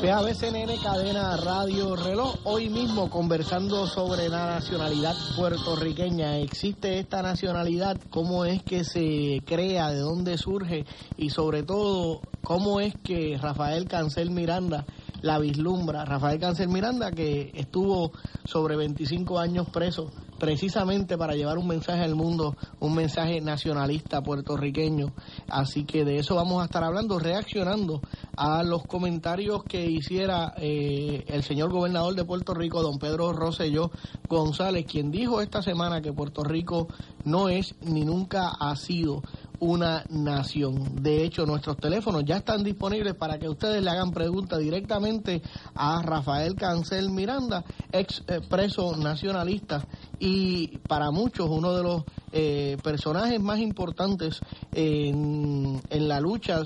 PABCNN Cadena Radio Reloj, hoy mismo conversando sobre la nacionalidad puertorriqueña. ¿Existe esta nacionalidad? ¿Cómo es que se crea? ¿De dónde surge? Y sobre todo, ¿cómo es que Rafael Cancel Miranda la vislumbra? Rafael Cancel Miranda que estuvo sobre 25 años preso precisamente para llevar un mensaje al mundo, un mensaje nacionalista puertorriqueño. Así que de eso vamos a estar hablando, reaccionando a los comentarios que hiciera eh, el señor gobernador de Puerto Rico, don Pedro Rosselló González, quien dijo esta semana que Puerto Rico no es ni nunca ha sido una nación. De hecho, nuestros teléfonos ya están disponibles para que ustedes le hagan preguntas directamente a Rafael Cancel Miranda, ex eh, preso nacionalista y para muchos uno de los eh, personajes más importantes en, en la lucha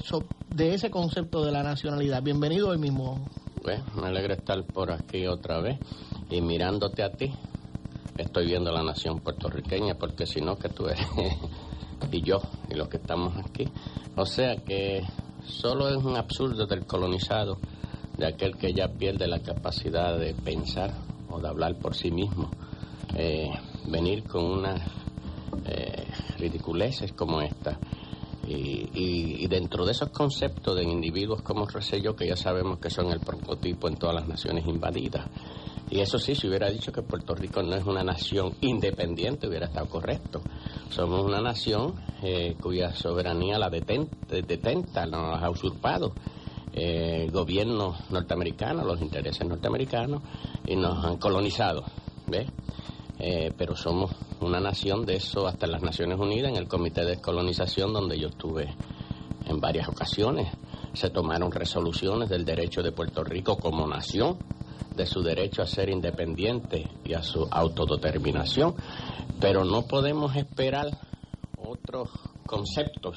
de ese concepto de la nacionalidad. Bienvenido hoy mismo. Pues, me alegra estar por aquí otra vez y mirándote a ti. Estoy viendo la nación puertorriqueña porque si no que tú eres y yo y los que estamos aquí. O sea que solo es un absurdo del colonizado, de aquel que ya pierde la capacidad de pensar o de hablar por sí mismo, eh, venir con unas eh, ridiculeces como esta. Y, dentro de esos conceptos de individuos como Rosselló, que ya sabemos que son el prototipo en todas las naciones invadidas, y eso sí, si hubiera dicho que Puerto Rico no es una nación independiente, hubiera estado correcto. Somos una nación eh, cuya soberanía la detenta, detenta nos ha usurpado eh, el gobierno norteamericano, los intereses norteamericanos, y nos han colonizado. ¿ves? Eh, pero somos una nación de eso hasta las Naciones Unidas, en el Comité de Descolonización, donde yo estuve en varias ocasiones. Se tomaron resoluciones del derecho de Puerto Rico como nación de su derecho a ser independiente y a su autodeterminación, pero no podemos esperar otros conceptos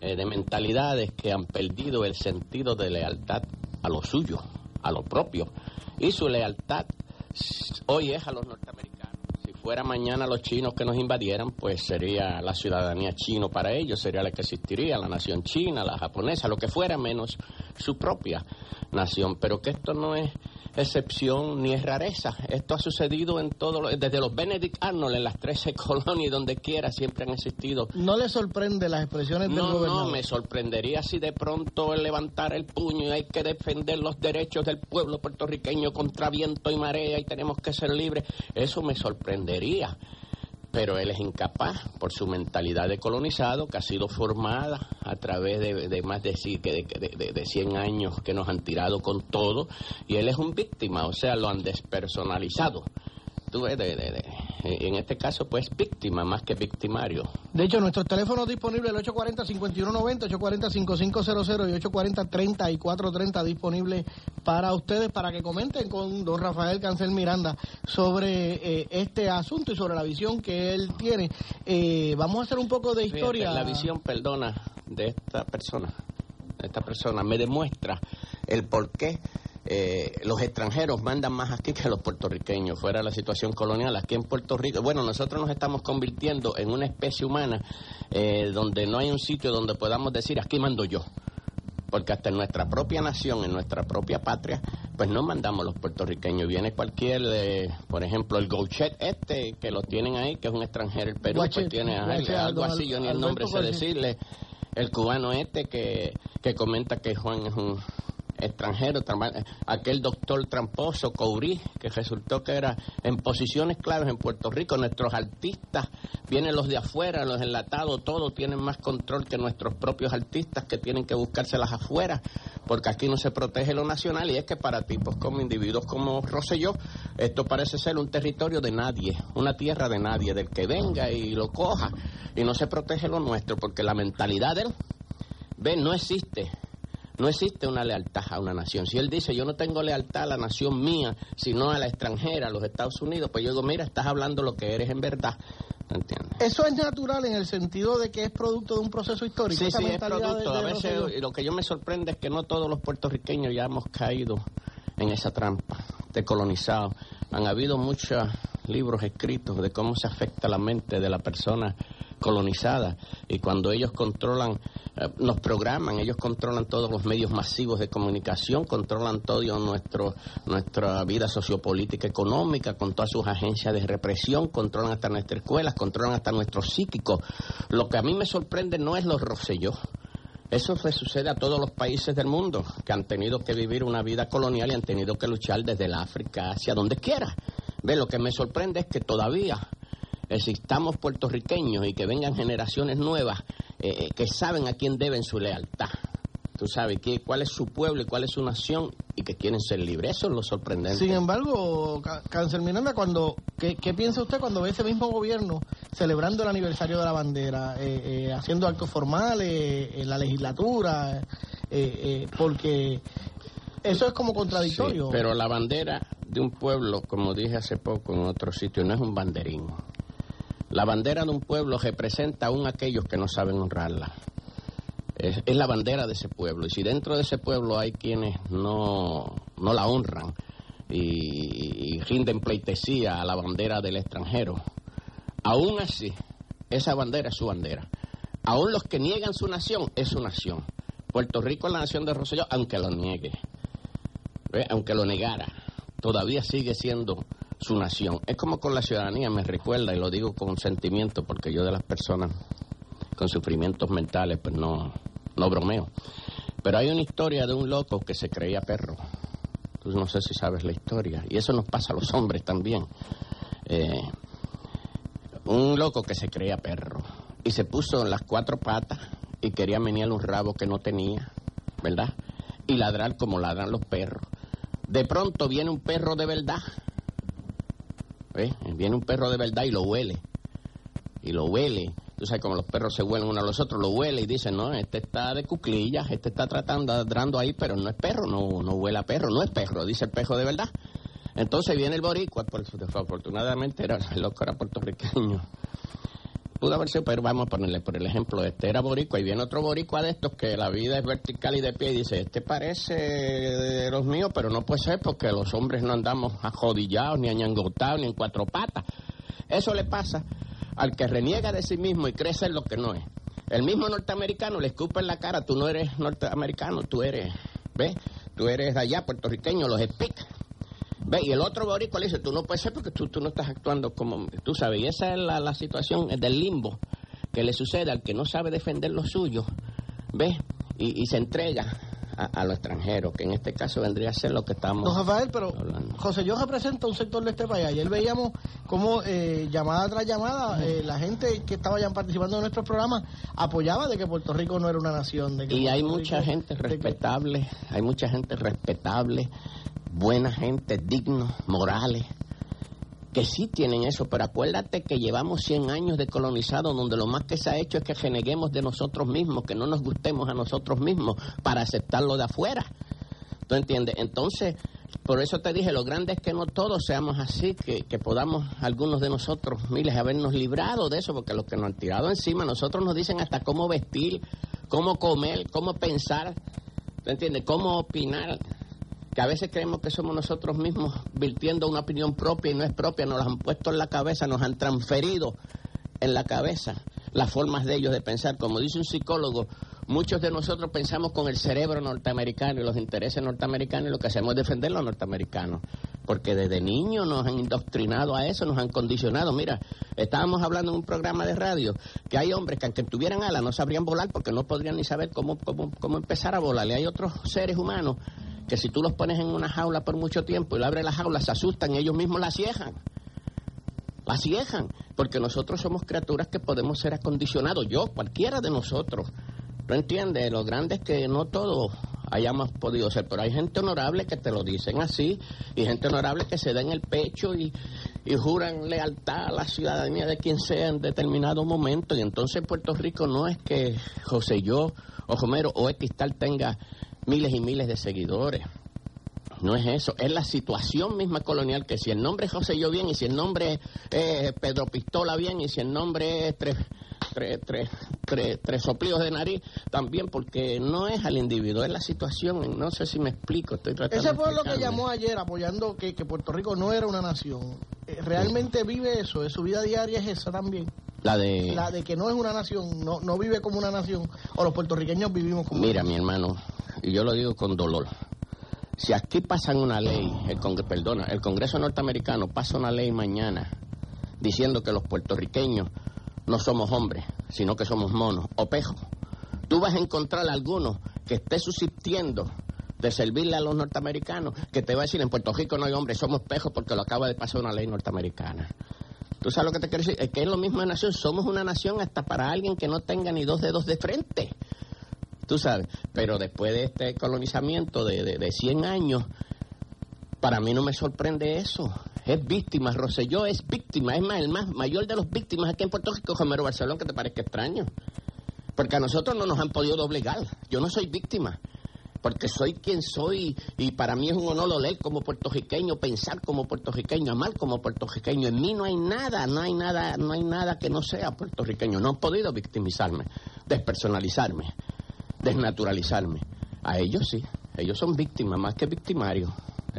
eh, de mentalidades que han perdido el sentido de lealtad a lo suyo, a lo propio, y su lealtad hoy es a los norteamericanos. Si fuera mañana los chinos que nos invadieran, pues sería la ciudadanía chino para ellos, sería la que existiría, la nación china, la japonesa, lo que fuera menos su propia nación. Pero que esto no es excepción ni es rareza. Esto ha sucedido en todo, desde los Benedict Arnold en las 13 colonias, donde quiera, siempre han existido. ¿No le sorprende las expresiones del no, No, me sorprendería si de pronto él levantara el puño y hay que defender los derechos del pueblo puertorriqueño contra viento y marea y tenemos que ser libres. Eso me sorprendería pero él es incapaz por su mentalidad de colonizado que ha sido formada a través de, más de, de, de, 100 años que nos han tirado con todo y él es un víctima, o sea, lo han despersonalizado. Tú ves, de, en este caso, pues víctima más que victimario. De hecho, nuestros teléfonos disponibles, el 840-5190, 840-5500 y 840-3430 disponibles para ustedes, para que comenten con don Rafael Cancel Miranda sobre eh, este asunto y sobre la visión que él tiene. Eh, vamos a hacer un poco de historia. la visión, perdona, de esta persona, esta persona me demuestra el por qué eh, los extranjeros mandan más aquí que los puertorriqueños, fuera la situación colonial. Aquí en Puerto Rico, bueno, nosotros nos estamos convirtiendo en una especie humana eh, donde no hay un sitio donde podamos decir, aquí mando yo. Porque hasta en nuestra propia nación, en nuestra propia patria, pues no mandamos los puertorriqueños. Viene cualquier, eh, por ejemplo, el Gouchet este, que lo tienen ahí, que es un extranjero, el Perú, pues tiene algo así, yo ni el nombre sé decirle. El cubano este que, que comenta que Juan es un extranjero, aquel doctor tramposo, Courí, que resultó que era en posiciones claves en Puerto Rico, nuestros artistas, vienen los de afuera, los enlatados, todos tienen más control que nuestros propios artistas que tienen que buscárselas afuera, porque aquí no se protege lo nacional y es que para tipos como individuos como Rosselló, esto parece ser un territorio de nadie, una tierra de nadie, del que venga y lo coja, y no se protege lo nuestro, porque la mentalidad de él, ve, no existe. No existe una lealtad a una nación. Si él dice, yo no tengo lealtad a la nación mía, sino a la extranjera, a los Estados Unidos, pues yo digo, mira, estás hablando lo que eres en verdad. ¿Entiendes? Eso es natural en el sentido de que es producto de un proceso histórico. Sí, sí, es producto. a veces lo que yo me sorprende es que no todos los puertorriqueños ya hemos caído en esa trampa de colonizado. Han habido muchos libros escritos de cómo se afecta la mente de la persona colonizada y cuando ellos controlan, eh, nos programan, ellos controlan todos los medios masivos de comunicación, controlan todo nuestro, nuestra vida sociopolítica económica, con todas sus agencias de represión, controlan hasta nuestras escuelas, controlan hasta nuestros psíquicos. Lo que a mí me sorprende no es los Rosselló. Eso le sucede a todos los países del mundo que han tenido que vivir una vida colonial y han tenido que luchar desde el África hacia donde quiera. Ve, lo que me sorprende es que todavía existamos puertorriqueños y que vengan generaciones nuevas eh, que saben a quién deben su lealtad. Tú sabes qué, cuál es su pueblo y cuál es su nación y que quieren ser libres. Eso es lo sorprendente. Sin embargo, Cáncer Miranda, cuando, ¿qué, piensa usted cuando ve ese mismo gobierno celebrando el aniversario de la bandera, eh, eh, haciendo actos formales en la legislatura? porque eso es como contradictorio. pero la bandera de un pueblo, como dije hace poco en otro sitio, no es un banderín. La bandera de un pueblo representa aún aquellos que no saben honrarla. Es, la bandera de ese pueblo. Y si dentro de ese pueblo hay quienes no, no la honran y, rinden pleitesía a la bandera del extranjero, aún así, esa bandera es su bandera. Aún los que niegan su nación es su nación. Puerto Rico es la nación de Rosselló, aunque lo niegue, aunque lo negara, todavía sigue siendo su nación. Es como con la ciudadanía, me recuerda, y lo digo con sentimiento, porque yo de las personas con sufrimientos mentales, pues no, no bromeo. Pero hay una historia de un loco que se creía perro. Tú no sé si sabes la historia. Y eso nos pasa a los hombres también. Eh, un loco que se creía perro. Y se puso en las cuatro patas y quería menear un rabo que no tenía, ¿verdad? Y ladrar como ladran los perros. De pronto viene un perro de verdad Viene un perro de verdad y lo huele. Y lo huele. Tú sabes como los perros se huelen unos a los otros, lo huele y dice, no, este está de cuclillas, este está tratando, ladrando ahí, pero no es perro, no, no huele a perro, no es perro, dice el perro de verdad. Entonces viene el boricua, por, afortunadamente era, el loco era puertorriqueño pudo haber sido, pero vamos a ponerle por el ejemplo, este era boricua y viene otro boricua de estos que la vida es vertical y de pie y dice, este parece de los míos, pero no puede ser porque los hombres no andamos ajodillados, ni añangotados, ni en cuatro patas. Eso le pasa al que reniega de sí mismo y crece en lo que no es. El mismo norteamericano le escupa en la cara, tú no eres norteamericano, tú eres, ¿ves? Tú eres allá, puertorriqueño, los explica. Ve, y el otro boricua le dice, tú no puedes ser porque tú, tú no estás actuando como tú sabes. Y esa es la, la situación del limbo que le sucede al que no sabe defender lo suyo, ¿ves? Y, y se entrega a, lo extranjero, que en este caso vendría a ser lo que estamos Don Rafael, pero José yo representa un sector de este país. Ayer veíamos cómo eh, llamada tras llamada eh, la gente que estaba ya participando en nuestros programas apoyaba de que Puerto Rico no era una nación. De y hay mucha gente respetable, hay mucha gente respetable buena gente, dignos, morales, que sí tienen eso, pero acuérdate que llevamos 100 años de colonizado donde lo más que se ha hecho es que reneguemos de nosotros mismos, que no nos gustemos a nosotros mismos para aceptarlo de afuera. ¿Tú entiendes? Entonces, por eso te dije, lo grande es que no todos seamos así, que, que podamos algunos de nosotros, miles, habernos librado de eso, porque los que nos han tirado encima, nosotros nos dicen hasta cómo vestir, cómo comer, cómo pensar, ¿tú entiendes? Cómo opinar que a veces creemos que somos nosotros mismos virtiendo una opinión propia y no es propia, nos la han puesto en la cabeza, nos han transferido en la cabeza las formas de ellos de pensar. Como dice un psicólogo, muchos de nosotros pensamos con el cerebro norteamericano y los intereses norteamericanos y lo que hacemos es defender los norteamericanos. Porque desde niños nos han indoctrinado a eso, nos han condicionado. Mira, estábamos hablando en un programa de radio que hay hombres que aunque tuvieran alas no sabrían volar porque no podrían ni saber cómo, cómo, cómo empezar a volar. Y hay otros seres humanos que si tú los pones en una jaula por mucho tiempo y le abres la jaula, se asustan y ellos mismos la ciejan. La ciejan, porque nosotros somos criaturas que podemos ser acondicionados, yo, cualquiera de nosotros. ¿No entiendes? Lo grande es que no todos hayamos podido ser, pero hay gente honorable que te lo dicen así, y gente honorable que se da en el pecho y, y juran lealtad a la ciudadanía de quien sea en determinado momento. Y entonces Puerto Rico no es que José yo o Homero o X tal tenga miles y miles de seguidores. No es eso, es la situación misma colonial que si el nombre es José Yo bien y si el nombre es Pedro Pistola bien y si el nombre es tres, tres, tres, tres, tres soplidos de nariz también, porque no es al individuo, es la situación, no sé si me explico, estoy tratando Ese fue lo que llamó ayer apoyando que, que Puerto Rico no era una nación. Eh, ¿Realmente vive eso? ¿Su vida diaria es esa también? La de... La de que no es una nación, no, no vive como una nación, o los puertorriqueños vivimos como Mira, mi hermano, y yo lo digo con dolor. Si aquí pasan una ley, el Congreso, perdona, el Congreso norteamericano pasa una ley mañana diciendo que los puertorriqueños no somos hombres, sino que somos monos o pejos, tú vas a encontrar a alguno que esté subsistiendo de servirle a los norteamericanos, que te va a decir en Puerto Rico no hay hombres, somos pejos porque lo acaba de pasar una ley norteamericana. ¿Tú sabes lo que te quiero decir? Es que es lo mismo de nación. Somos una nación hasta para alguien que no tenga ni dos dedos de frente. Tú sabes. Pero después de este colonizamiento de, de, de 100 años, para mí no me sorprende eso. Es víctima. Rosselló es víctima. Es más, el más mayor de los víctimas aquí en Puerto Rico, Romero Barcelona, que te parezca extraño. Porque a nosotros no nos han podido doblegar. Yo no soy víctima porque soy quien soy y para mí es un honor leer como puertorriqueño, pensar como puertorriqueño, amar como puertorriqueño. En mí no hay nada, no hay nada, no hay nada que no sea puertorriqueño. No he podido victimizarme, despersonalizarme, desnaturalizarme. A ellos sí, ellos son víctimas más que victimarios.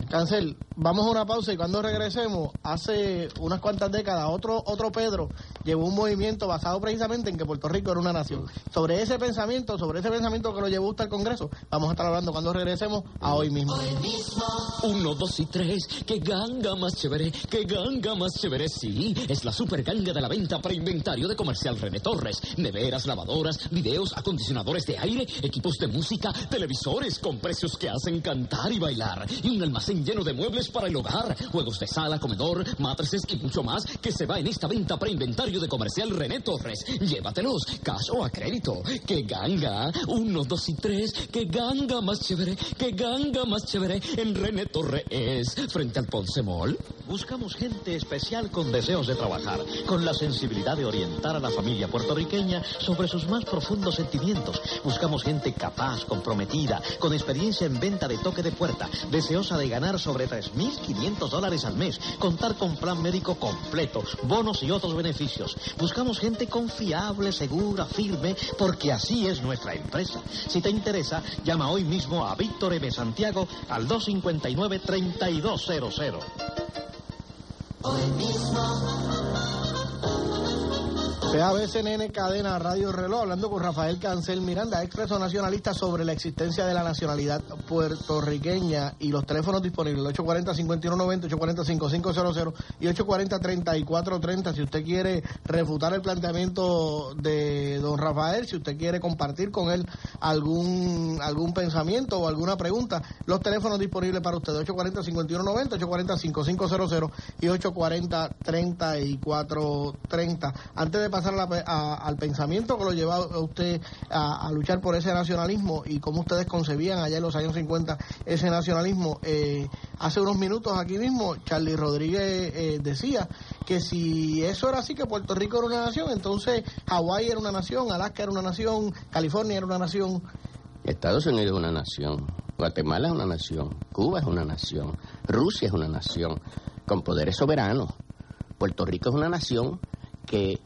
Cancel, vamos a una pausa y cuando regresemos, hace unas cuantas décadas, otro, otro Pedro llevó un movimiento basado precisamente en que Puerto Rico era una nación. Sobre ese pensamiento, sobre ese pensamiento que lo llevó usted al Congreso, vamos a estar hablando cuando regresemos a hoy mismo. Hoy mismo. Uno, dos y tres, que ganga más chévere, que ganga más chévere, sí. Es la super ganga de la venta para inventario de Comercial René Torres. Neveras, lavadoras, videos, acondicionadores de aire, equipos de música, televisores con precios que hacen cantar y bailar. Y un almacén lleno de muebles para el hogar, juegos de sala, comedor, matrices y mucho más que se va en esta venta para inventario de Comercial René Torres. Llévatelos, cash o a crédito. ¡Qué ganga! Uno, dos y tres. ¡Qué ganga más chévere! ¡Qué ganga más chévere! En René Torres es frente al Ponce Mall. Buscamos gente especial con deseos de trabajar, con la sensibilidad de orientar a la familia puertorriqueña sobre sus más profundos sentimientos. Buscamos gente capaz, comprometida, con experiencia en venta de toque de puerta, deseosa de ganar sobre 3.500 dólares al mes, contar con plan médico completo, bonos y otros beneficios. Buscamos gente confiable, segura, firme, porque así es nuestra empresa. Si te interesa, llama hoy mismo a Víctor M. Santiago al 259-3200. Hoy PABCNN Cadena Radio Reloj, hablando con Rafael Cancel Miranda, expreso nacionalista sobre la existencia de la nacionalidad puertorriqueña y los teléfonos disponibles, 840-5190, 840-5500 y 840-3430. Si usted quiere refutar el planteamiento de don Rafael, si usted quiere compartir con él algún, algún pensamiento o alguna pregunta, los teléfonos disponibles para usted, 840-5190, 840-5500 y 840-3430. Antes de pasar a la, a, al pensamiento que lo lleva a usted a, a, luchar por ese nacionalismo y cómo ustedes concebían allá en los años 50 ese nacionalismo. Eh, hace unos minutos aquí mismo, Charlie Rodríguez eh, decía que si eso era así, que Puerto Rico era una nación, entonces Hawái era una nación, Alaska era una nación, California era una nación. Estados Unidos es una nación, Guatemala es una nación, Cuba es una nación, Rusia es una nación con poderes soberanos. Puerto Rico es una nación que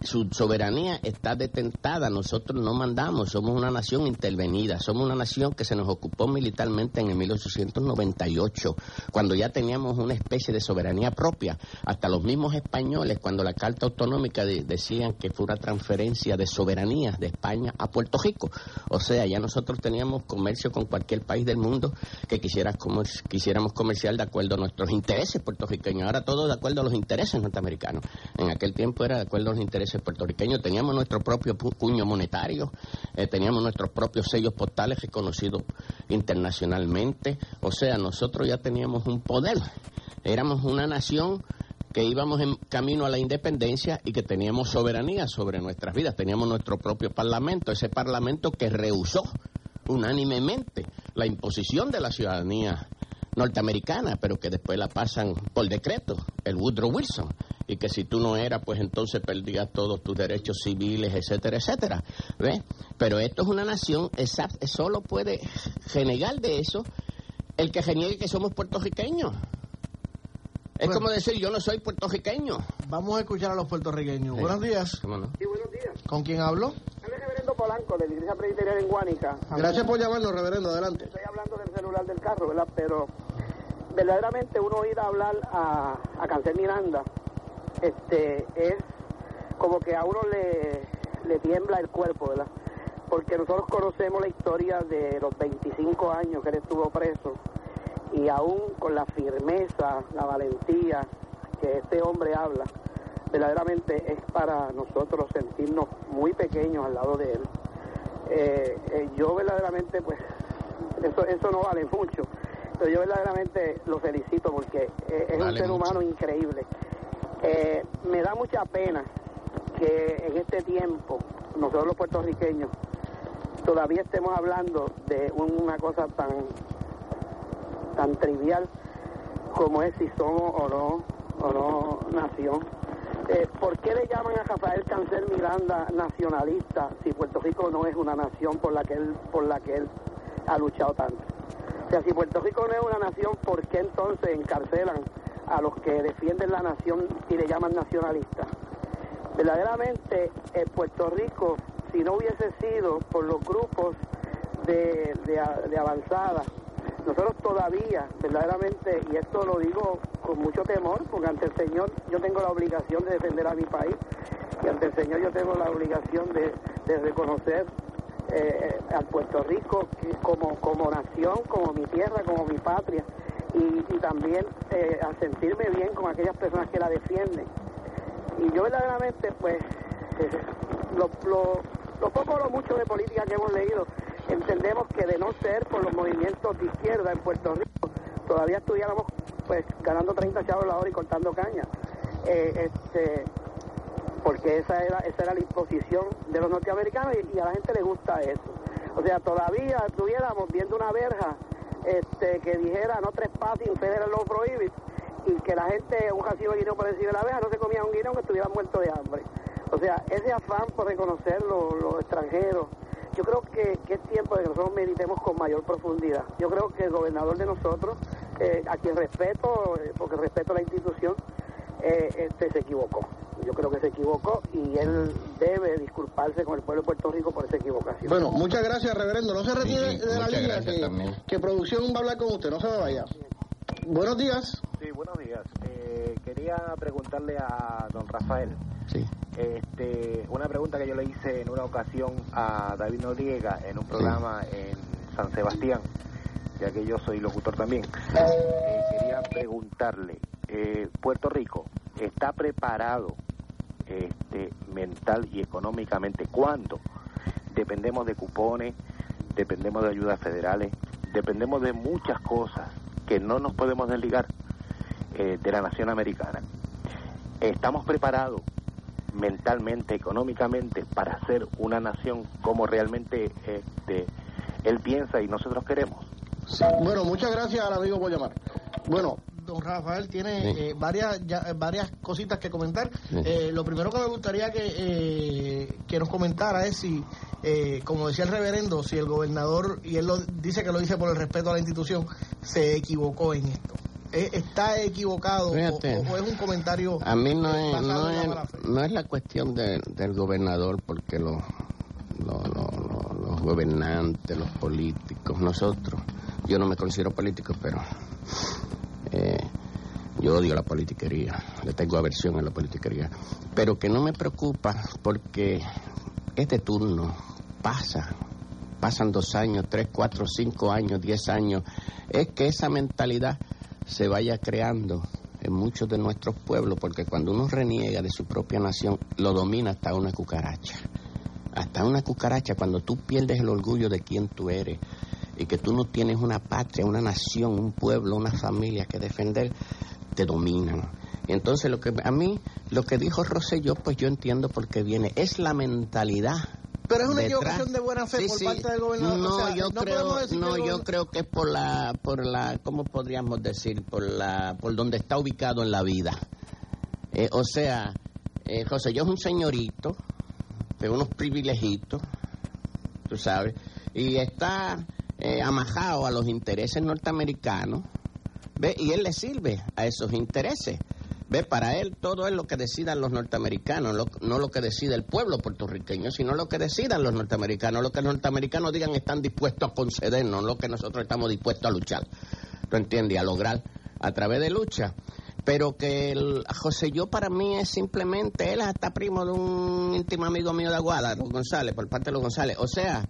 su soberanía está detentada, nosotros no mandamos, somos una nación intervenida, somos una nación que se nos ocupó militarmente en el 1898, cuando ya teníamos una especie de soberanía propia. Hasta los mismos españoles, cuando la Carta Autonómica de, decían que fue una transferencia de soberanía de España a Puerto Rico. O sea, ya nosotros teníamos comercio con cualquier país del mundo que quisiera comer, quisiéramos comerciar de acuerdo a nuestros intereses puertorriqueños. Ahora todo de acuerdo a los intereses norteamericanos. En aquel tiempo era de acuerdo a los intereses puertorriqueños, teníamos nuestro propio puño monetario, eh, teníamos nuestros propios sellos postales reconocidos internacionalmente, o sea, nosotros ya teníamos un poder, éramos una nación que íbamos en camino a la independencia y que teníamos soberanía sobre nuestras vidas, teníamos nuestro propio parlamento, ese parlamento que rehusó unánimemente la imposición de la ciudadanía norteamericana, pero que después la pasan por decreto, el Woodrow Wilson y que si tú no eras, pues entonces perdías todos tus derechos civiles, etcétera, etcétera. ¿Ves? Pero esto es una nación, esa, solo puede renegar de eso el que reniegue que somos puertorriqueños. Es bueno, como decir, yo no soy puertorriqueño. Vamos a escuchar a los puertorriqueños. Sí. Buenos días. ¿Cómo no? Sí, buenos días. ¿Con quién hablo? Polanco, de la Iglesia Presbiteriana en Guánica. Gracias por llamarnos, reverendo. Adelante. Estoy hablando del celular del carro, ¿verdad? Pero verdaderamente uno oír hablar a, a Cancel Miranda este, es como que a uno le, le tiembla el cuerpo, ¿verdad? Porque nosotros conocemos la historia de los 25 años que él estuvo preso y aún con la firmeza, la valentía que este hombre habla, verdaderamente es para nosotros sentirnos muy pequeños al lado de él. Eh, eh, yo verdaderamente, pues, eso, eso no vale mucho, pero yo verdaderamente lo felicito porque eh, es un ser mucho. humano increíble. Eh, me da mucha pena que en este tiempo, nosotros los puertorriqueños, todavía estemos hablando de una cosa tan, tan trivial como es si somos o no, o no nación. Eh, ¿Por qué le llaman a Rafael Cancel Miranda nacionalista si Puerto Rico no es una nación por la que él, por la que él ha luchado tanto? O sea, si Puerto Rico no es una nación, ¿por qué entonces encarcelan a los que defienden la nación y le llaman nacionalistas? Verdaderamente, eh, Puerto Rico, si no hubiese sido por los grupos de, de de avanzada, nosotros todavía, verdaderamente, y esto lo digo con mucho temor, porque ante el Señor yo tengo la obligación de defender a mi país, y ante el Señor yo tengo la obligación de, reconocer eh, a Puerto Rico como, nación, como mi tierra, como mi patria, y, y también eh, a sentirme bien con aquellas personas que la defienden. Y yo verdaderamente, pues, eh, lo, lo, lo poco o lo mucho de política que hemos leído, entendemos que de no ser por los movimientos de izquierda en Puerto Rico, todavía estuviéramos pues ganando 30 chavos la hora y cortando caña. Eh, este, porque esa era, esa era la imposición de los norteamericanos y, y a la gente le gusta eso. O sea, todavía estuviéramos viendo una verja este, que dijera no trespassing, federal law prohibit, y que la gente, un recibo de guineo por encima la verja, no se comía un guineo que estuviera muerto de hambre. O sea, ese afán por reconocer los los extranjeros, yo creo que, que es tiempo de que nosotros meditemos con mayor profundidad. Yo creo que el gobernador de nosotros, eh, a quien respeto, eh, porque respeto la institución, eh, este se equivocó. Yo creo que se equivocó y él debe disculparse con el pueblo de Puerto Rico por esa equivocación. Bueno, muchas gracias, reverendo. No se retire Sí, de la línea, que producción va a hablar con usted. No se me vaya. Buenos días. Sí, buenos días. Eh, quería preguntarle a don Rafael Sí. Este, una pregunta que yo le hice en una ocasión a David Noriega en un programa en San Sebastián, ya que yo soy locutor también. Eh, quería preguntarle, eh, Puerto Rico está preparado este, mental y económicamente cuando dependemos de cupones, dependemos de ayudas federales, dependemos de muchas cosas que no nos podemos desligar eh, de la nación americana. Estamos preparados mentalmente, económicamente, para ser una nación como realmente este, él piensa y nosotros queremos. Bueno, muchas gracias al amigo por llamar. Bueno, don Rafael tiene Sí. eh, varias ya- eh, varias cositas que comentar. Sí. Eh, lo primero que me gustaría que, eh, que nos comentara es si, eh, como decía el reverendo, si el gobernador, y él lo dice que lo dice por el respeto a la institución, se equivocó en esto. ¿Está equivocado o, Fíjate. o- o es un comentario A mí no es, no es, no la cuestión de- del gobernador, porque los, los, los- los- los gobernantes, los políticos, nosotros, yo no me considero político, pero eh, yo odio la politiquería, le tengo aversión a la politiquería, pero que no me preocupa porque este turno pasa, pasan dos años, tres, cuatro, cinco años, diez años, es que esa mentalidad se vaya creando en muchos de nuestros pueblos, porque cuando uno reniega de su propia nación, lo domina hasta una cucaracha. Hasta una cucaracha, cuando tú pierdes el orgullo de quién tú eres y que tú no tienes una patria, una nación, un pueblo, una familia que defender, te dominan. Y entonces lo que a mí, lo que dijo Rosselló, pues yo entiendo por qué viene. Es la mentalidad Pero es una detrás. equivocación de buena fe Sí, por sí. parte del gobernador. No, O sea, yo no creo, no, yo creo que es por la, por la, ¿cómo podríamos decir? Por la, por donde está ubicado en la vida. Eh, o sea, eh, José, yo es un señorito de unos privilegitos, tú sabes, y está eh, amajado a los intereses norteamericanos, ¿ve? Y él le sirve a esos intereses. Ve, para él todo es lo que decidan los norteamericanos, lo- no lo que decide el pueblo puertorriqueño, sino lo que decidan los norteamericanos. Lo que los norteamericanos digan están dispuestos a concedernos, lo que nosotros estamos dispuestos a luchar. ¿Tú entiendes? A lograr a través de lucha. pero que el José yo para mí es simplemente, él hasta primo de un íntimo amigo mío de Aguada, los González, por parte de los González. O sea,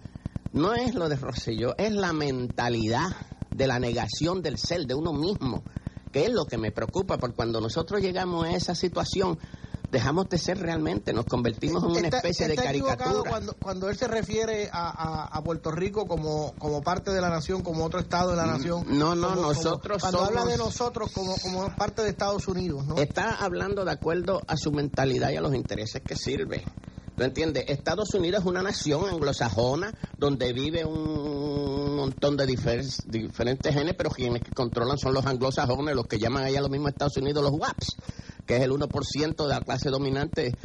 no es lo de Rosselló, es la mentalidad de la negación del ser, de uno mismo, que es lo que me preocupa, porque cuando nosotros llegamos a esa situación, dejamos de ser realmente, nos convertimos en una Está- especie de está caricatura. Cuando, cuando él se refiere a, a- a Puerto Rico como, como parte de la nación, como otro estado de la nación. Mm, no, no, como- como- nosotros Cuando habla de nosotros como, como parte de Estados Unidos, ¿no? Está hablando de acuerdo a su mentalidad y a los intereses que sirve. ¿Tú entiendes? Estados Unidos es una nación anglosajona donde vive un montón de difer- diferentes genes, pero quienes que controlan son los anglosajones, los que llaman allá lo mismo Estados Unidos los WAPs, que es el 1% de la clase dominante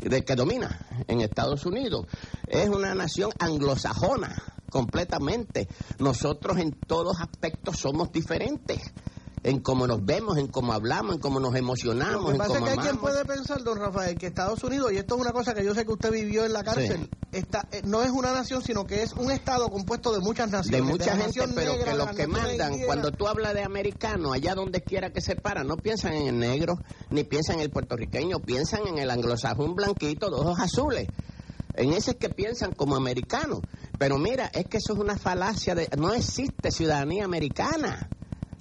de que domina en Estados Unidos. Es una nación anglosajona completamente. Nosotros en todos aspectos somos diferentes. En cómo nos vemos, en cómo hablamos, en cómo nos emocionamos, Lo que en pasa es cómo que hay quien amamos. puede pensar, don Rafael, que Estados Unidos, y esto es una cosa que yo sé que usted vivió en la cárcel, está, eh, no es una nación, sino que es un estado compuesto de muchas de naciones. mucha la gente, pero negra, que de los que mandan, cuando tú hablas de americano, allá donde quiera que se paran, no piensan en el negro, ni piensan en el puertorriqueño, piensan en el anglosajón blanquito de ojos azules. En ese es que piensan como americanos. Pero mira, es que eso es una falacia de... No existe ciudadanía americana.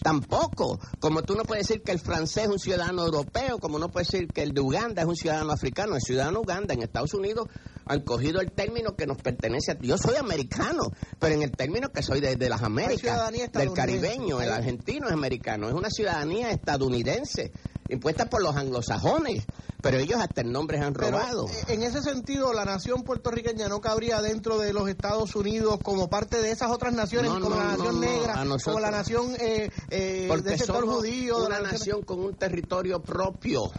Tampoco. Como tú no puedes decir que el francés es un ciudadano europeo, como no puedes decir que el de Uganda es un ciudadano africano. El ciudadano Uganda en Estados Unidos han cogido el término que nos pertenece a... Yo soy americano, pero en el término que soy de, de las Américas, del caribeño, el argentino es americano. Es una ciudadanía estadounidense, impuesta por los anglosajones, pero ellos hasta el nombre han robado. eh, en ese sentido, la nación puertorriqueña no cabría dentro de los Estados Unidos como parte de esas otras naciones, No, como no, la nación no, negra, como la nación eh, eh, Porque del sector somos judío. de una la nación con un territorio propio,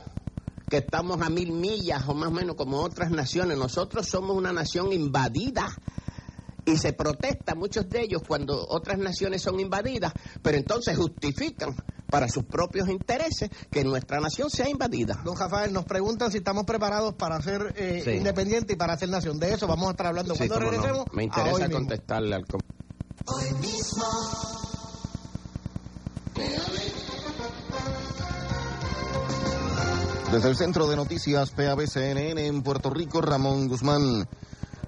que estamos a mil millas o más o menos como otras naciones. Nosotros somos una nación invadida. Y se protesta muchos de ellos cuando otras naciones son invadidas, pero entonces justifican para sus propios intereses que nuestra nación sea invadida. Don Rafael, nos preguntan si estamos preparados para ser eh, Sí. independientes y para ser nación. De eso vamos a estar hablando Sí, cuando no. regresemos. Me a interesa hoy mismo. contestarle al com- Desde el Centro de Noticias PABCNN en Puerto Rico, Ramón Guzmán.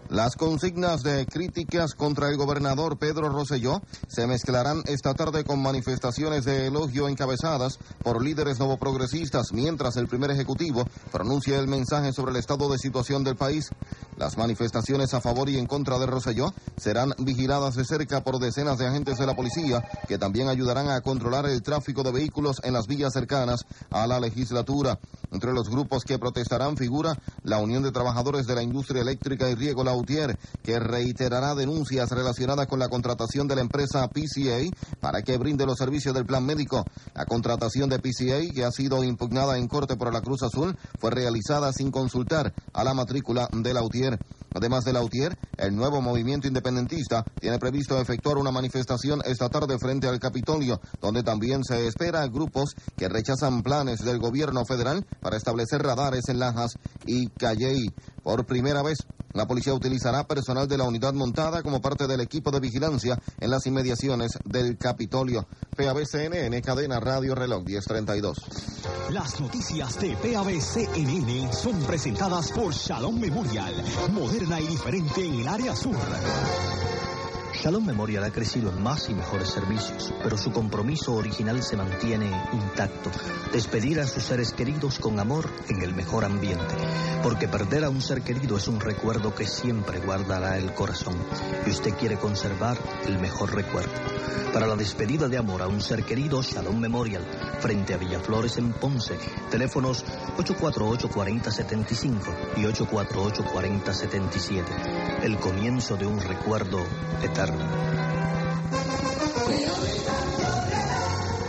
Las consignas de críticas contra el gobernador Pedro Rosselló se mezclarán esta tarde con manifestaciones de elogio encabezadas por líderes novoprogresistas mientras el primer ejecutivo pronuncia el mensaje sobre el estado de situación del país. Las manifestaciones a favor y en contra de Rosselló serán vigiladas de cerca por decenas de agentes de la policía que también ayudarán a controlar el tráfico de vehículos en las vías cercanas a la legislatura. Entre los grupos que protestarán figura la Unión de Trabajadores de la Industria Eléctrica y Riego Lautier, que reiterará denuncias relacionadas con la contratación de la empresa PCA para que brinde los servicios del plan médico. La contratación de PCA, que ha sido impugnada en corte por la Cruz Azul, fue realizada sin consultar a la matrícula de Lautier. Además de Lautier, el nuevo movimiento independentista tiene previsto efectuar una manifestación esta tarde frente al Capitolio, donde también se espera grupos que rechazan planes del gobierno federal para establecer radares en Lajas y Calley. Por primera vez, la policía utilizará personal de la unidad montada como parte del equipo de vigilancia en las inmediaciones del Capitolio. PABCNN, cadena Radio Reloj 1032. Las noticias de PABCNN son presentadas por Shalom Memorial, moderna y diferente en el área sur. Shalom Memorial ha crecido en más y mejores servicios, pero su compromiso original se mantiene intacto. Despedir a sus seres queridos con amor en el mejor ambiente. Porque perder a un ser querido es un recuerdo que siempre guardará el corazón. Y usted quiere conservar el mejor recuerdo. Para la despedida de amor a un ser querido, Shalom Memorial, frente a Villaflores en Ponce. Teléfonos 848-4075 y 848-4077. El comienzo de un recuerdo eterno. escucharla.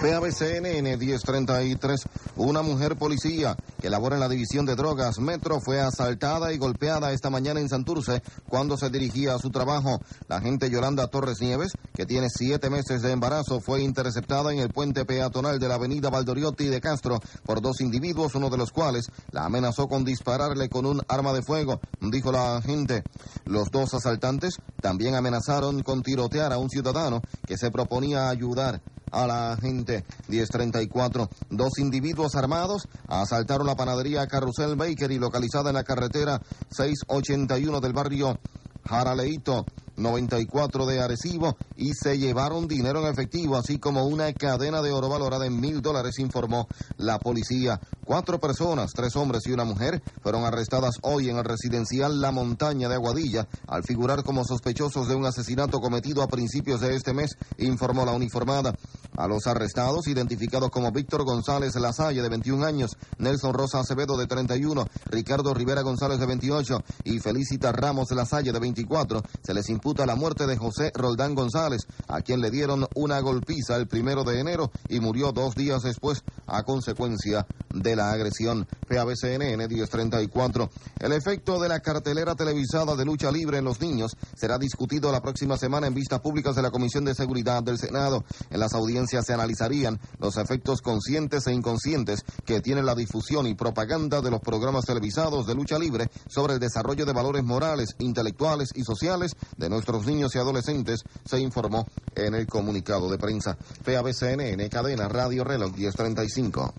PABCNN 1033. Una mujer policía que labora en la división de drogas Metro fue asaltada y golpeada esta mañana en Santurce cuando se dirigía a su trabajo. La agente Yolanda Torres Nieves, que tiene siete meses de embarazo, fue interceptada en el puente peatonal de la avenida Valdoriotti de Castro por dos individuos, uno de los cuales la amenazó con dispararle con un arma de fuego, dijo la agente. Los dos asaltantes también amenazaron con tirotear a un ciudadano que se proponía ayudar a la gente. 1034. Dos individuos armados asaltaron la panadería Carrusel Bakery localizada en la carretera 681 del barrio Jaraleito 94 de Arecibo y se llevaron dinero en efectivo, así como una cadena de oro valorada en mil dólares, informó la policía. Cuatro personas, tres hombres y una mujer, fueron arrestadas hoy en el residencial La Montaña de Aguadilla al figurar como sospechosos de un asesinato cometido a principios de este mes, informó la uniformada. A los arrestados, identificados como Víctor González Lasalle, de 21 años, Nelson Rosa Acevedo, de 31, Ricardo Rivera González, de 28 y Felicita Ramos Lasalle, de 24, se les la muerte de José Roldán González, a quien le dieron una golpiza el primero de enero y murió dos días después a consecuencia de la agresión. PABCNN 1034. El efecto de la cartelera televisada de lucha libre en los niños será discutido la próxima semana en vistas públicas de la Comisión de Seguridad del Senado. En las audiencias se analizarían los efectos conscientes e inconscientes que tiene la difusión y propaganda de los programas televisados de lucha libre sobre el desarrollo de valores morales, intelectuales y sociales de nuestros niños y adolescentes, se informó en el comunicado de prensa. PABCNN, cadena Radio Reloj 1035.